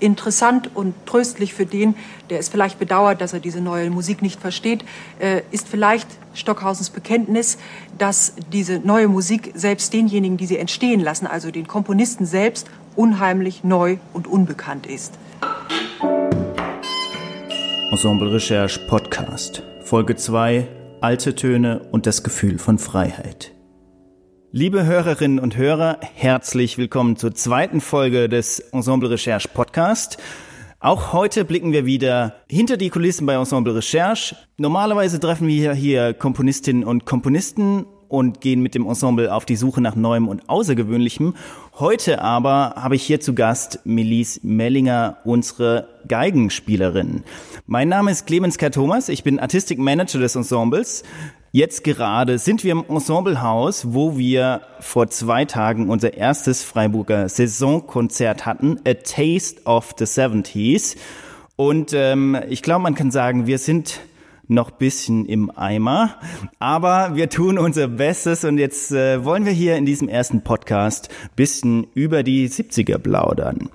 interessant und tröstlich für den, der es vielleicht bedauert, dass er diese neue Musik nicht versteht, äh, ist vielleicht Stockhausens Bekenntnis, dass diese neue Musik selbst denjenigen, die sie entstehen lassen, also den Komponisten selbst, unheimlich neu und unbekannt ist. Ensemble Recherche Podcast, Folge 2, Alte Töne und das Gefühl von Freiheit. Liebe Hörerinnen und Hörer, herzlich willkommen zur zweiten Folge des Ensemble Recherche Podcast. Auch heute blicken wir wieder hinter die Kulissen bei Ensemble Recherche. Normalerweise treffen wir hier Komponistinnen und Komponisten und gehen mit dem Ensemble auf die Suche nach Neuem und Außergewöhnlichem. Heute aber habe ich hier zu Gast Melise Mellinger, unsere Geigenspielerin. Mein Name ist Clemens K. Thomas, ich bin Artistic Manager des Ensembles. Jetzt gerade sind wir im Ensemblehaus, wo wir vor zwei Tagen unser erstes Freiburger Saisonkonzert hatten, A Taste of the 70s. Und ähm, ich glaube, man kann sagen, wir sind noch bisschen im Eimer, aber wir tun unser Bestes und jetzt äh, wollen wir hier in diesem ersten Podcast bisschen über die 70er plaudern.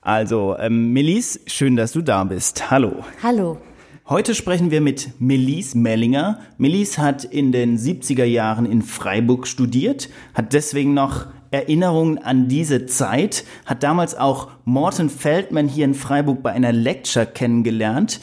Also, ähm, Melis, schön, dass du da bist. Hallo. Hallo. Heute sprechen wir mit Melise Mellinger. Melise hat in den 70er Jahren in Freiburg studiert, hat deswegen noch Erinnerungen an diese Zeit, hat damals auch Morten Feldman hier in Freiburg bei einer Lecture kennengelernt.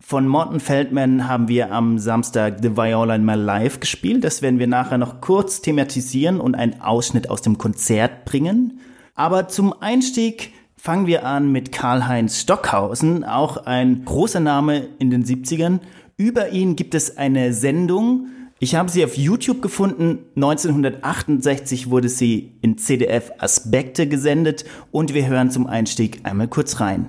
Von Morten Feldman haben wir am Samstag The Viola in My Life gespielt. Das werden wir nachher noch kurz thematisieren und einen Ausschnitt aus dem Konzert bringen. Aber zum Einstieg Fangen wir an mit Karl-Heinz Stockhausen, auch ein großer Name in den 70ern. Über ihn gibt es eine Sendung. Ich habe sie auf YouTube gefunden. 1968 wurde sie in CDF Aspekte gesendet und wir hören zum Einstieg einmal kurz rein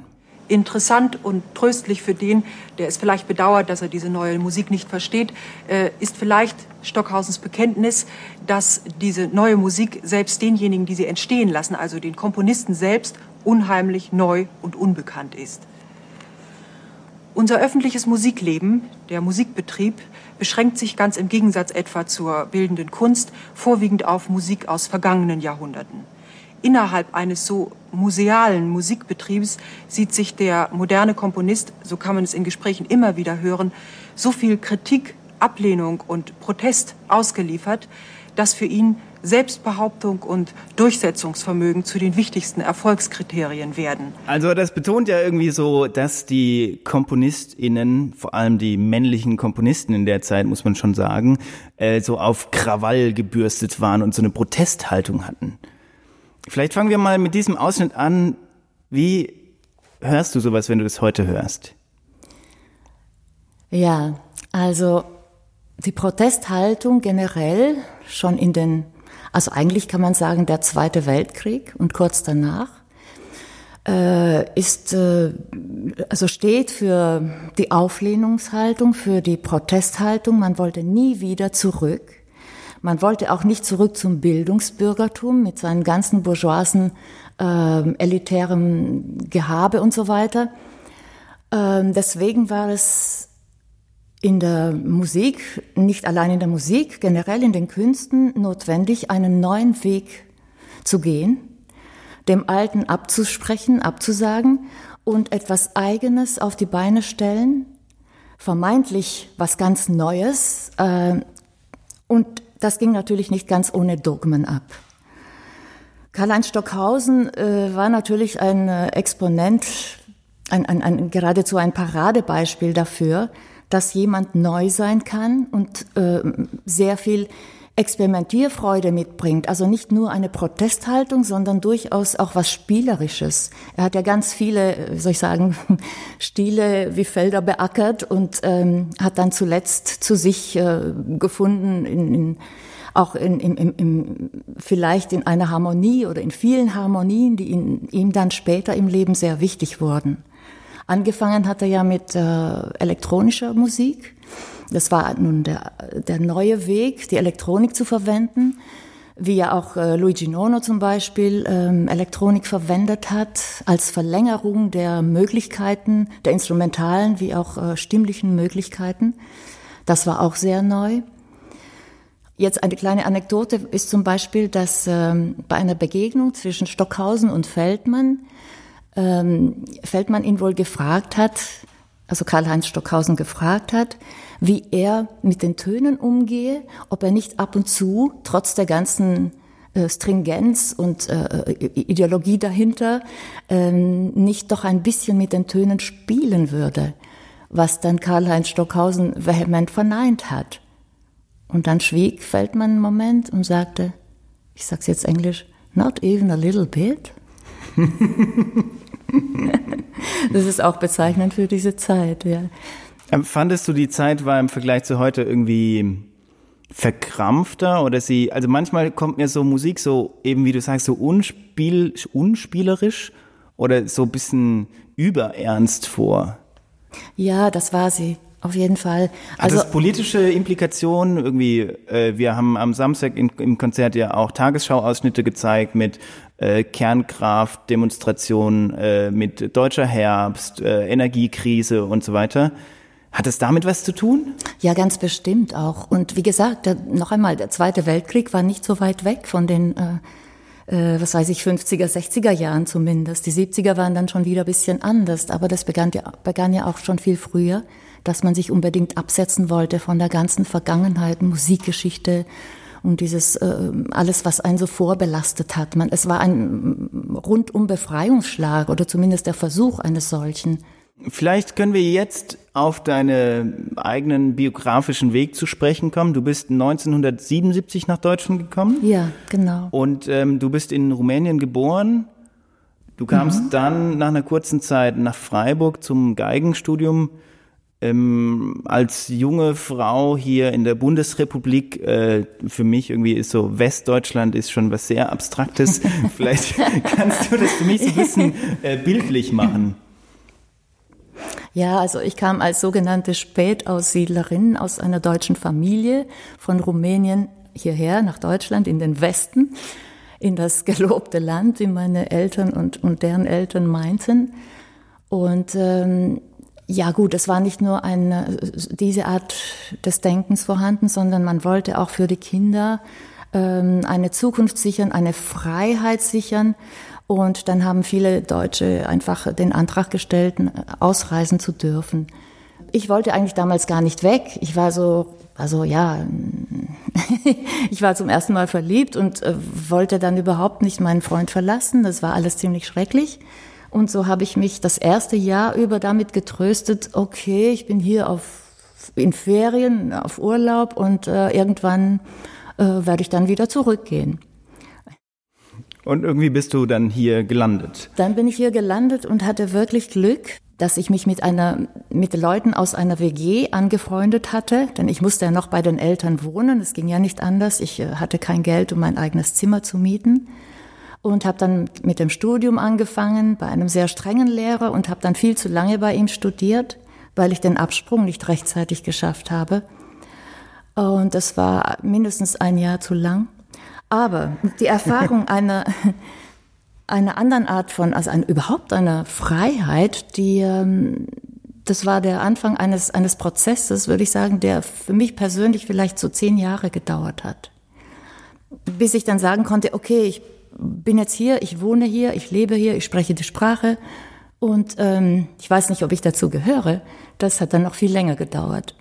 interessant und tröstlich für den, der es vielleicht bedauert, dass er diese neue Musik nicht versteht, äh, ist vielleicht Stockhausens Bekenntnis, dass diese neue Musik selbst denjenigen, die sie entstehen lassen, also den Komponisten selbst, unheimlich neu und unbekannt ist. Unser öffentliches Musikleben, der Musikbetrieb, beschränkt sich ganz im Gegensatz etwa zur bildenden Kunst vorwiegend auf Musik aus vergangenen Jahrhunderten. Innerhalb eines so musealen Musikbetriebs sieht sich der moderne Komponist, so kann man es in Gesprächen immer wieder hören, so viel Kritik, Ablehnung und Protest ausgeliefert, dass für ihn Selbstbehauptung und Durchsetzungsvermögen zu den wichtigsten Erfolgskriterien werden. Also das betont ja irgendwie so, dass die KomponistInnen, vor allem die männlichen Komponisten in der Zeit, muss man schon sagen, äh, so auf Krawall gebürstet waren und so eine Protesthaltung hatten. Vielleicht fangen wir mal mit diesem Ausschnitt an. Wie hörst du sowas, wenn du das heute hörst? Ja, also die Protesthaltung generell schon in den also eigentlich kann man sagen, der Zweite Weltkrieg und kurz danach äh, ist, äh, also steht für die Auflehnungshaltung, für die Protesthaltung. Man wollte nie wieder zurück. Man wollte auch nicht zurück zum Bildungsbürgertum mit seinen ganzen bourgeoisen äh, elitären Gehabe und so weiter. Ähm, deswegen war es in der Musik, nicht allein in der Musik, generell in den Künsten notwendig, einen neuen Weg zu gehen, dem Alten abzusprechen, abzusagen und etwas Eigenes auf die Beine stellen, vermeintlich was ganz Neues. Äh, und das ging natürlich nicht ganz ohne Dogmen ab. Karl-Heinz Stockhausen äh, war natürlich ein äh, Exponent, ein, ein, ein, geradezu ein Paradebeispiel dafür, dass jemand neu sein kann und äh, sehr viel Experimentierfreude mitbringt. Also nicht nur eine Protesthaltung, sondern durchaus auch was Spielerisches. Er hat ja ganz viele, wie soll ich sagen, Stile wie Felder beackert und ähm, hat dann zuletzt zu sich äh, gefunden, in, in, auch in, in, in, in, vielleicht in einer Harmonie oder in vielen Harmonien, die ihm dann später im Leben sehr wichtig wurden. Angefangen hat er ja mit äh, elektronischer Musik. Das war nun der, der neue Weg, die Elektronik zu verwenden, wie ja auch äh, Luigi Nono zum Beispiel ähm, Elektronik verwendet hat als Verlängerung der Möglichkeiten, der instrumentalen wie auch äh, stimmlichen Möglichkeiten. Das war auch sehr neu. Jetzt eine kleine Anekdote ist zum Beispiel, dass ähm, bei einer Begegnung zwischen Stockhausen und Feldmann ähm, Feldmann ihn wohl gefragt hat, also Karl-Heinz Stockhausen gefragt hat, wie er mit den Tönen umgehe, ob er nicht ab und zu, trotz der ganzen äh, Stringenz und äh, Ideologie dahinter, äh, nicht doch ein bisschen mit den Tönen spielen würde, was dann Karl-Heinz Stockhausen vehement verneint hat. Und dann schwieg Feldmann einen Moment und sagte, ich sag's jetzt Englisch, not even a little bit. das ist auch bezeichnend für diese Zeit, ja. Ähm, fandest du die Zeit war im Vergleich zu heute irgendwie verkrampfter oder sie, also manchmal kommt mir so Musik so, eben wie du sagst, so unspiel, unspielerisch oder so ein bisschen überernst vor? Ja, das war sie. Auf jeden Fall. Also Hat das politische Implikationen irgendwie? Äh, wir haben am Samstag in, im Konzert ja auch Tagesschau-Ausschnitte gezeigt mit äh, Kernkraftdemonstrationen, äh, mit deutscher Herbst, äh, Energiekrise und so weiter. Hat es damit was zu tun? Ja, ganz bestimmt auch. Und wie gesagt, der, noch einmal, der Zweite Weltkrieg war nicht so weit weg von den, äh, äh, was weiß ich, 50er, 60er Jahren zumindest. Die 70er waren dann schon wieder ein bisschen anders, aber das begann ja, begann ja auch schon viel früher, dass man sich unbedingt absetzen wollte von der ganzen Vergangenheit, Musikgeschichte, und dieses äh, alles, was einen so vorbelastet hat. Man, es war ein rundum Befreiungsschlag oder zumindest der Versuch eines solchen. Vielleicht können wir jetzt auf deinen eigenen biografischen Weg zu sprechen kommen. Du bist 1977 nach Deutschland gekommen. Ja, genau. Und ähm, du bist in Rumänien geboren. Du kamst mhm. dann nach einer kurzen Zeit nach Freiburg zum Geigenstudium. Ähm, als junge Frau hier in der Bundesrepublik, äh, für mich irgendwie ist so Westdeutschland ist schon was sehr Abstraktes. Vielleicht kannst du das für mich so ein bisschen äh, bildlich machen. Ja, also ich kam als sogenannte Spätaussiedlerin aus einer deutschen Familie von Rumänien hierher nach Deutschland in den Westen, in das gelobte Land, wie meine Eltern und, und deren Eltern meinten. Und ähm, ja gut, es war nicht nur eine, diese Art des Denkens vorhanden, sondern man wollte auch für die Kinder ähm, eine Zukunft sichern, eine Freiheit sichern und dann haben viele Deutsche einfach den Antrag gestellt, ausreisen zu dürfen. Ich wollte eigentlich damals gar nicht weg. Ich war so, also ja, ich war zum ersten Mal verliebt und äh, wollte dann überhaupt nicht meinen Freund verlassen. Das war alles ziemlich schrecklich. Und so habe ich mich das erste Jahr über damit getröstet, okay, ich bin hier auf, in Ferien, auf Urlaub und äh, irgendwann äh, werde ich dann wieder zurückgehen. Und irgendwie bist du dann hier gelandet. Dann bin ich hier gelandet und hatte wirklich Glück, dass ich mich mit einer, mit Leuten aus einer WG angefreundet hatte, denn ich musste ja noch bei den Eltern wohnen. Es ging ja nicht anders. Ich äh, hatte kein Geld, um mein eigenes Zimmer zu mieten und habe dann mit dem Studium angefangen bei einem sehr strengen Lehrer und habe dann viel zu lange bei ihm studiert, weil ich den Absprung nicht rechtzeitig geschafft habe. Und das war mindestens ein Jahr zu lang. Aber die Erfahrung einer, einer anderen Art von, also ein, überhaupt einer Freiheit, die, ähm, das war der Anfang eines, eines Prozesses, würde ich sagen, der für mich persönlich vielleicht so zehn Jahre gedauert hat. Bis ich dann sagen konnte, okay, ich bin jetzt hier, ich wohne hier, ich lebe hier, ich spreche die Sprache und ähm, ich weiß nicht, ob ich dazu gehöre. Das hat dann noch viel länger gedauert.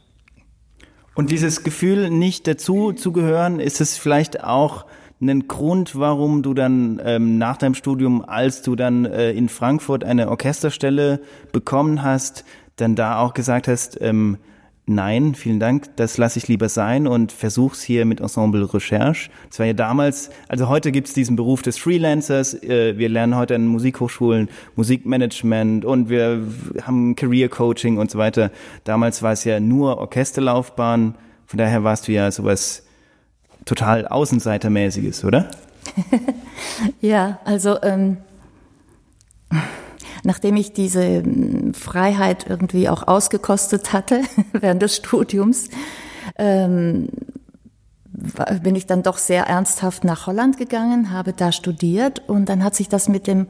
Und dieses Gefühl, nicht dazu zu gehören, ist es vielleicht auch einen Grund, warum du dann ähm, nach deinem Studium, als du dann äh, in Frankfurt eine Orchesterstelle bekommen hast, dann da auch gesagt hast, ähm, nein, vielen Dank, das lasse ich lieber sein und versuch's hier mit Ensemble Recherche. Das war ja damals, also heute gibt's diesen Beruf des Freelancers, äh, wir lernen heute an Musikhochschulen Musikmanagement und wir haben Career Coaching und so weiter. Damals war es ja nur Orchesterlaufbahn, von daher warst du ja sowas total Außenseitermäßiges, oder? ja, also ähm, nachdem ich diese ähm, Freiheit irgendwie auch ausgekostet hatte während des Studiums, ähm, bin ich dann doch sehr ernsthaft nach Holland gegangen, habe da studiert und dann hat sich das mit dem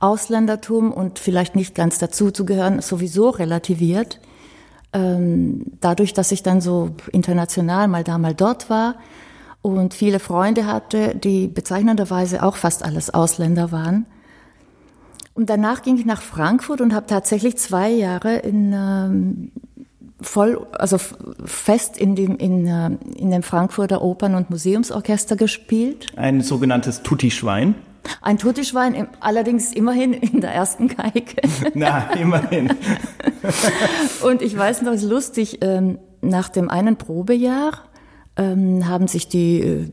Ausländertum und vielleicht nicht ganz dazu zu gehören sowieso relativiert. Ähm, dadurch, dass ich dann so international mal da, mal dort war, und viele Freunde hatte, die bezeichnenderweise auch fast alles Ausländer waren. Und danach ging ich nach Frankfurt und habe tatsächlich zwei Jahre in ähm, voll, also fest in dem, in, äh, in dem Frankfurter Opern- und Museumsorchester gespielt. Ein sogenanntes Tutti-Schwein. Ein Tutti-Schwein, allerdings immerhin in der ersten Geige. Na, immerhin. und ich weiß noch, es ist lustig, ähm, nach dem einen Probejahr ähm, haben sich die äh,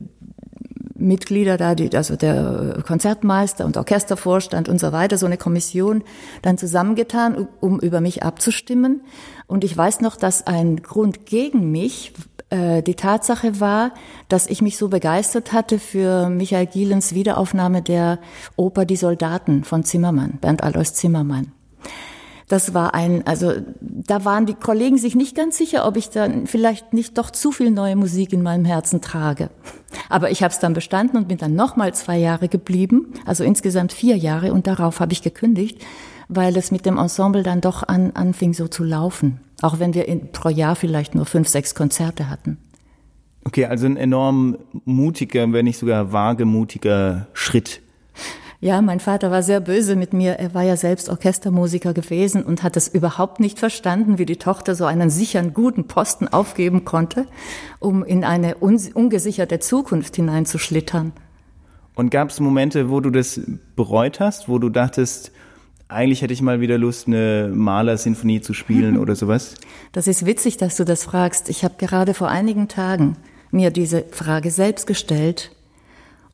Mitglieder da, die, also der Konzertmeister und Orchestervorstand und so weiter, so eine Kommission dann zusammengetan, um über mich abzustimmen. Und ich weiß noch, dass ein Grund gegen mich äh, die Tatsache war, dass ich mich so begeistert hatte für Michael Gielens Wiederaufnahme der Oper Die Soldaten von Zimmermann, Bernd Alois Zimmermann. Das war ein, also da waren die Kollegen sich nicht ganz sicher, ob ich dann vielleicht nicht doch zu viel neue Musik in meinem Herzen trage. Aber ich habe es dann bestanden und bin dann nochmal zwei Jahre geblieben, also insgesamt vier Jahre und darauf habe ich gekündigt, weil es mit dem Ensemble dann doch an, anfing so zu laufen. Auch wenn wir in, pro Jahr vielleicht nur fünf, sechs Konzerte hatten. Okay, also ein enorm mutiger, wenn nicht sogar wagemutiger Schritt ja, mein Vater war sehr böse mit mir. Er war ja selbst Orchestermusiker gewesen und hat es überhaupt nicht verstanden, wie die Tochter so einen sicheren, guten Posten aufgeben konnte, um in eine ungesicherte Zukunft hineinzuschlittern. Und gab es Momente, wo du das bereut hast, wo du dachtest, eigentlich hätte ich mal wieder Lust, eine Malersinfonie zu spielen oder sowas? Das ist witzig, dass du das fragst. Ich habe gerade vor einigen Tagen mir diese Frage selbst gestellt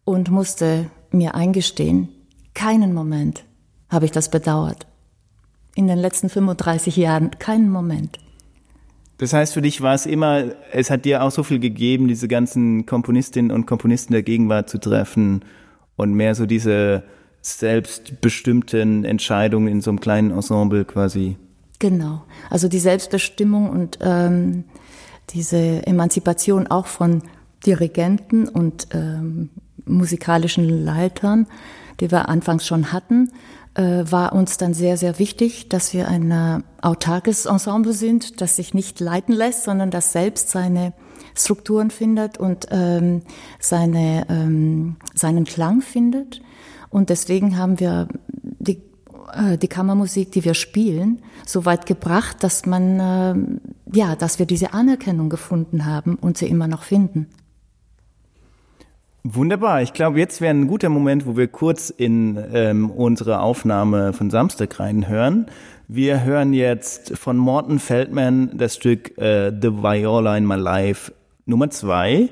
und musste mir eingestehen, keinen Moment habe ich das bedauert. In den letzten 35 Jahren keinen Moment. Das heißt, für dich war es immer, es hat dir auch so viel gegeben, diese ganzen Komponistinnen und Komponisten der Gegenwart zu treffen und mehr so diese selbstbestimmten Entscheidungen in so einem kleinen Ensemble quasi. Genau, also die Selbstbestimmung und ähm, diese Emanzipation auch von Dirigenten und ähm, musikalischen Leitern die wir anfangs schon hatten, äh, war uns dann sehr, sehr wichtig, dass wir ein äh, autarkes Ensemble sind, das sich nicht leiten lässt, sondern das selbst seine Strukturen findet und ähm, seine, ähm, seinen Klang findet. Und deswegen haben wir die, äh, die Kammermusik, die wir spielen, so weit gebracht, dass man, äh, ja, dass wir diese Anerkennung gefunden haben und sie immer noch finden. Wunderbar. Ich glaube, jetzt wäre ein guter Moment, wo wir kurz in ähm, unsere Aufnahme von Samstag reinhören. Wir hören jetzt von Morton Feldman das Stück äh, The Viola in My Life Nummer zwei.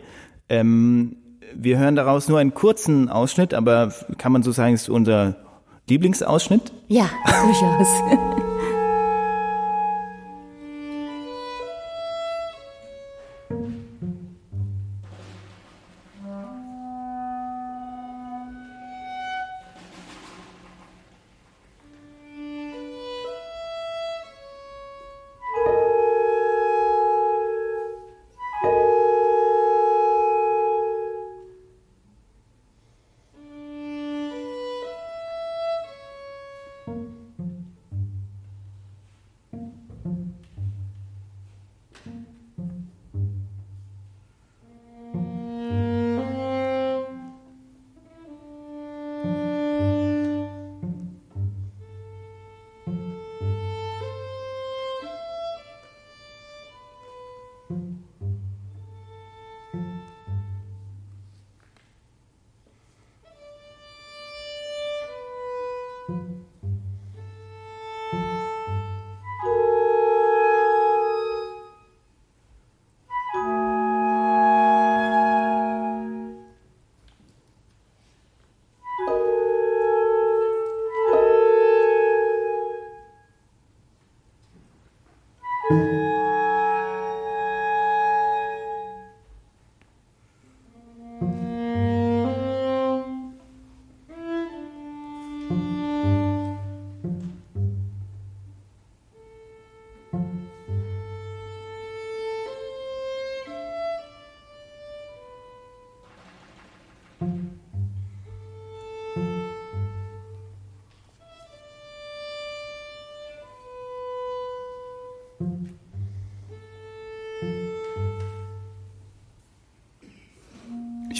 Ähm, wir hören daraus nur einen kurzen Ausschnitt, aber kann man so sagen, ist unser Lieblingsausschnitt? Ja, durchaus.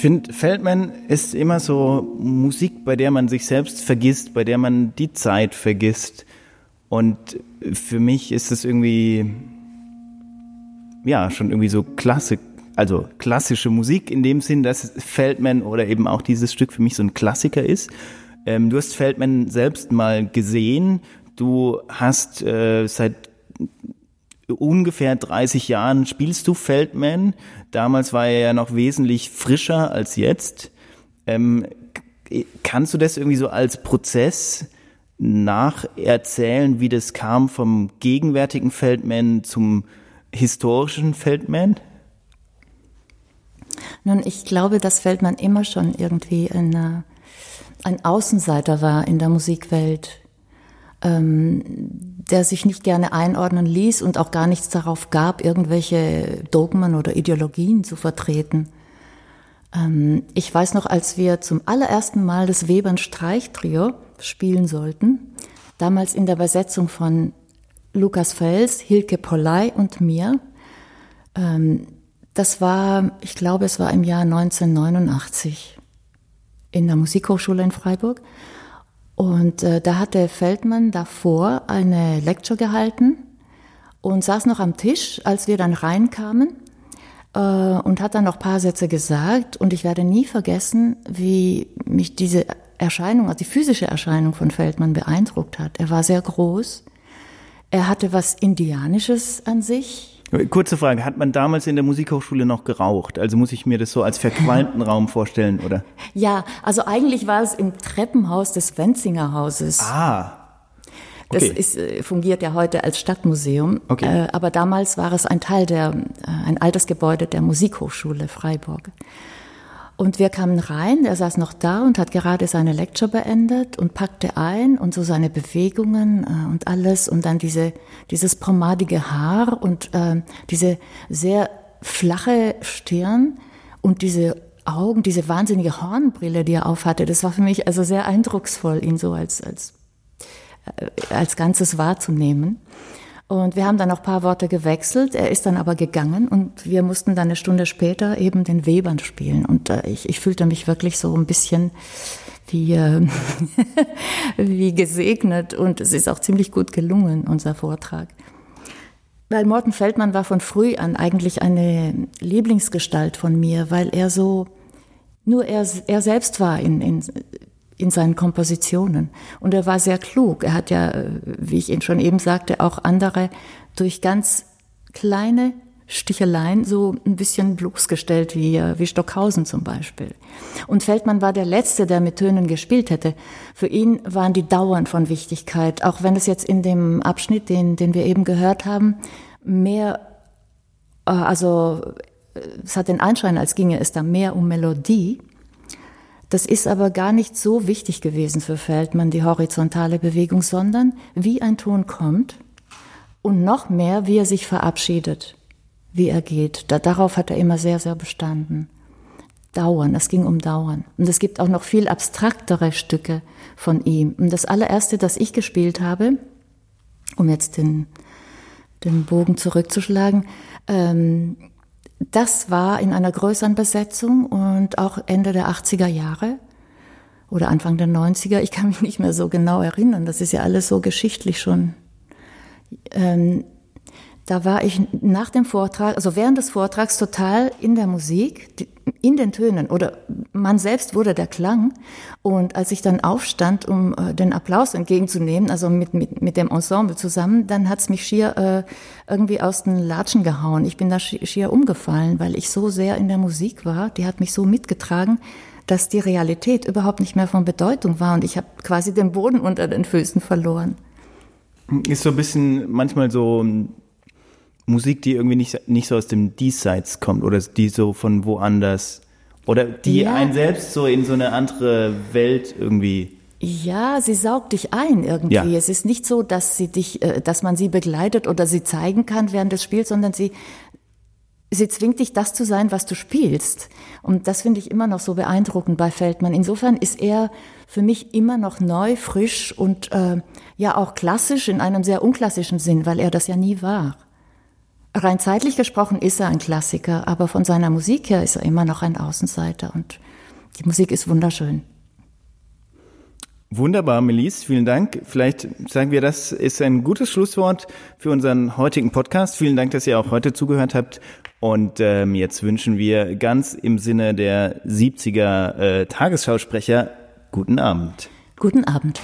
Finde, Feldman ist immer so Musik, bei der man sich selbst vergisst, bei der man die Zeit vergisst. Und für mich ist es irgendwie, ja, schon irgendwie so Klassik, also klassische Musik in dem Sinn, dass Feldman oder eben auch dieses Stück für mich so ein Klassiker ist. Ähm, du hast Feldman selbst mal gesehen. Du hast äh, seit ungefähr 30 Jahren spielst du Feldman. Damals war er ja noch wesentlich frischer als jetzt. Ähm, kannst du das irgendwie so als Prozess nacherzählen, wie das kam vom gegenwärtigen Feldman zum historischen Feldman? Nun, ich glaube, dass Feldman immer schon irgendwie eine, ein Außenseiter war in der Musikwelt ähm, der sich nicht gerne einordnen ließ und auch gar nichts darauf gab, irgendwelche Dogmen oder Ideologien zu vertreten. Ähm, ich weiß noch, als wir zum allerersten Mal das Webern Streichtrio spielen sollten, damals in der Übersetzung von Lukas Fels, Hilke Polley und mir, ähm, das war, ich glaube, es war im Jahr 1989 in der Musikhochschule in Freiburg. Und äh, da hatte Feldmann davor eine Lecture gehalten und saß noch am Tisch, als wir dann reinkamen äh, und hat dann noch paar Sätze gesagt. Und ich werde nie vergessen, wie mich diese Erscheinung, also die physische Erscheinung von Feldmann beeindruckt hat. Er war sehr groß. Er hatte was Indianisches an sich. Kurze Frage, hat man damals in der Musikhochschule noch geraucht? Also muss ich mir das so als verqualmten Raum vorstellen, oder? Ja, also eigentlich war es im Treppenhaus des Wenzinger Hauses. Ah. Okay. Das ist, äh, fungiert ja heute als Stadtmuseum. Okay. Äh, aber damals war es ein Teil der, äh, ein altes Gebäude der Musikhochschule Freiburg. Und wir kamen rein, er saß noch da und hat gerade seine Lecture beendet und packte ein und so seine Bewegungen äh, und alles und dann diese, dieses pomadige Haar und äh, diese sehr flache Stirn und diese Augen, diese wahnsinnige Hornbrille, die er aufhatte. Das war für mich also sehr eindrucksvoll, ihn so als, als, äh, als Ganzes wahrzunehmen. Und wir haben dann noch ein paar Worte gewechselt. Er ist dann aber gegangen und wir mussten dann eine Stunde später eben den Webern spielen. Und äh, ich, ich fühlte mich wirklich so ein bisschen wie, äh, wie gesegnet. Und es ist auch ziemlich gut gelungen, unser Vortrag. Weil Morten Feldmann war von früh an eigentlich eine Lieblingsgestalt von mir, weil er so, nur er, er selbst war in, in in seinen Kompositionen. Und er war sehr klug. Er hat ja, äh, wie ich Ihnen schon eben sagte, auch andere durch ganz kleine Sticheleien so ein bisschen bloßgestellt, wie, äh, wie Stockhausen zum Beispiel. Und Feldmann war der Letzte, der mit Tönen gespielt hätte. Für ihn waren die dauernd von Wichtigkeit, auch wenn es jetzt in dem Abschnitt, den, den wir eben gehört haben, mehr, äh, also es hat den Anschein, als ginge es da mehr um Melodie, das ist aber gar nicht so wichtig gewesen für Feldmann, die horizontale Bewegung, sondern wie ein Ton kommt und noch mehr, wie er sich verabschiedet, wie er geht. Da, darauf hat er immer sehr, sehr bestanden. Dauern, es ging um Dauern. Und es gibt auch noch viel abstraktere Stücke von ihm. Und das allererste, das ich gespielt habe, um jetzt den, den Bogen zurückzuschlagen, ähm, das war in einer größeren Besetzung und auch Ende der 80er Jahre oder Anfang der 90er. Ich kann mich nicht mehr so genau erinnern. Das ist ja alles so geschichtlich schon. Ähm, da war ich nach dem Vortrag, also während des Vortrags total in der Musik, in den Tönen oder man selbst wurde der Klang. Und als ich dann aufstand, um äh, den Applaus entgegenzunehmen, also mit, mit, mit dem Ensemble zusammen, dann hat's mich schier äh, irgendwie aus den Latschen gehauen. Ich bin da schier umgefallen, weil ich so sehr in der Musik war. Die hat mich so mitgetragen, dass die Realität überhaupt nicht mehr von Bedeutung war und ich habe quasi den Boden unter den Füßen verloren. Ist so ein bisschen manchmal so Musik, die irgendwie nicht, nicht so aus dem Diesseits kommt oder die so von woanders oder die ja. einen selbst so in so eine andere Welt irgendwie. Ja, sie saugt dich ein irgendwie. Ja. Es ist nicht so, dass sie dich, äh, dass man sie begleitet oder sie zeigen kann während des Spiels, sondern sie, sie zwingt dich, das zu sein, was du spielst. Und das finde ich immer noch so beeindruckend bei Feldmann. Insofern ist er für mich immer noch neu, frisch und äh, ja auch klassisch in einem sehr unklassischen Sinn, weil er das ja nie war. Rein zeitlich gesprochen ist er ein Klassiker, aber von seiner Musik her ist er immer noch ein Außenseiter und die Musik ist wunderschön. Wunderbar, Melis, vielen Dank. Vielleicht sagen wir, das ist ein gutes Schlusswort für unseren heutigen Podcast. Vielen Dank, dass ihr auch heute zugehört habt. Und ähm, jetzt wünschen wir ganz im Sinne der 70er äh, Tagesschausprecher guten Abend. Guten Abend.